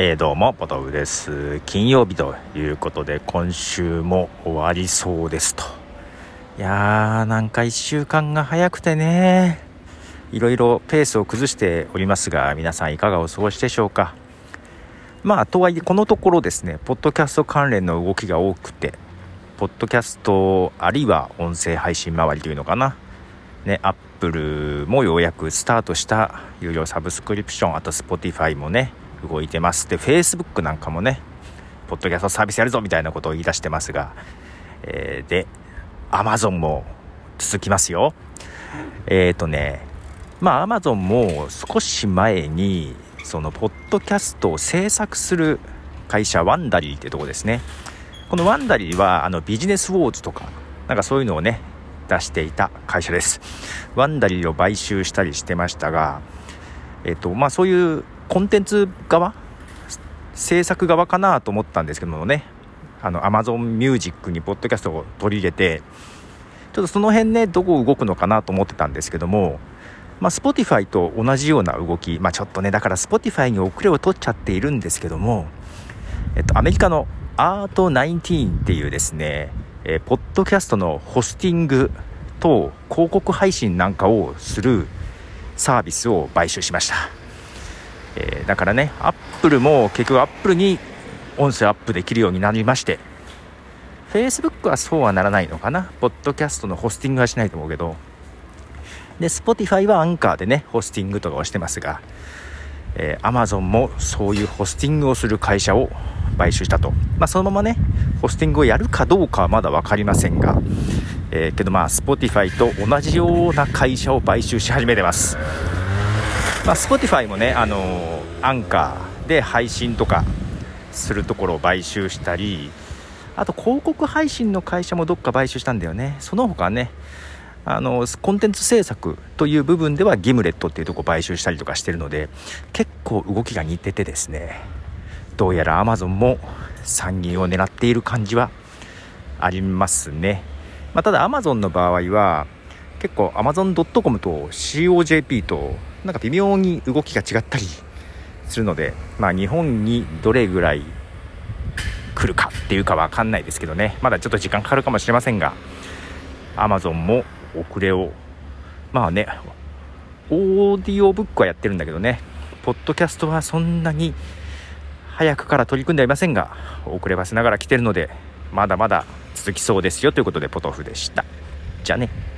えー、どうも、ポトフです。金曜日ということで、今週も終わりそうですと。いやー、なんか一週間が早くてね、いろいろペースを崩しておりますが、皆さんいかがお過ごしでしょうか。まあ、とはいえ、このところですね、ポッドキャスト関連の動きが多くて、ポッドキャスト、あるいは音声配信周りというのかな。ね、アップルもようやくスタートした有料サブスクリプション、あと Spotify もね、動いてます。で Facebook なんかもねポッドキャストサービスやるぞみたいなことを言い出してますが、えー、で Amazon も続きますよ。えっ、ー、とねまあ Amazon も少し前にそのポッドキャストを制作する会社ワンダリーってとこですね。このワンダリーはあのビジネスウォーズとかなんかそういうのをね出していた会社です。ワンダリーを買収したりしてましたがえっ、ー、とまあそういうコンテンツ側？制作側かなと思ったんですけどもね。あの Amazon Music にポッドキャストを取り入れてちょっとその辺ねどこ動くのかなと思ってたんですけどもまあ、Spotify と同じような動き、まあ、ちょっとねだから Spotify に遅れを取っちゃっているんですけども、えっと、アメリカのアート19っていうですね、えー、ポッドキャストのホスティングと広告配信なんかをするサービスを買収しました。えー、だからねアップルも結局アップルに音声アップできるようになりまして Facebook はそうはならないのかな。ポッドキャストのホスティングはしないと思うけど。で Spotify はアンカーでねホスティングとかをしてますが、えー、Amazon もそういうホスティングをする会社を買収したと、まあ、そのままねホスティングをやるかどうかはまだ分かりませんが、えー、けどまあ Spotify と同じような会社を買収し始めてます。まあ、Spotify もね、あのアンカーで配信とかするところを買収したりあと広告配信の会社もどっか買収したんだよね。その他ねあのコンテンツ制作という部分ではギムレットっていうとこ買収したりとかしてるので結構動きが似ててですねどうやら Amazon も参議院を狙っている感じはありますね、まあ、ただ Amazon の場合は結構 Amazon.com と COJP となんか微妙に動きが違ったりするので、まあ、日本にどれぐらい来るかっていうか分かんないですけどね。まだちょっと時間かかるかもしれませんが Amazon も遅れをまあねオーディオブックはやってるんだけどね。ポッドキャストはそんなに早くから取り組んではいませんが遅ればせながら来てるのでまだまだ続きそうですよということでポトフでした。じゃあね。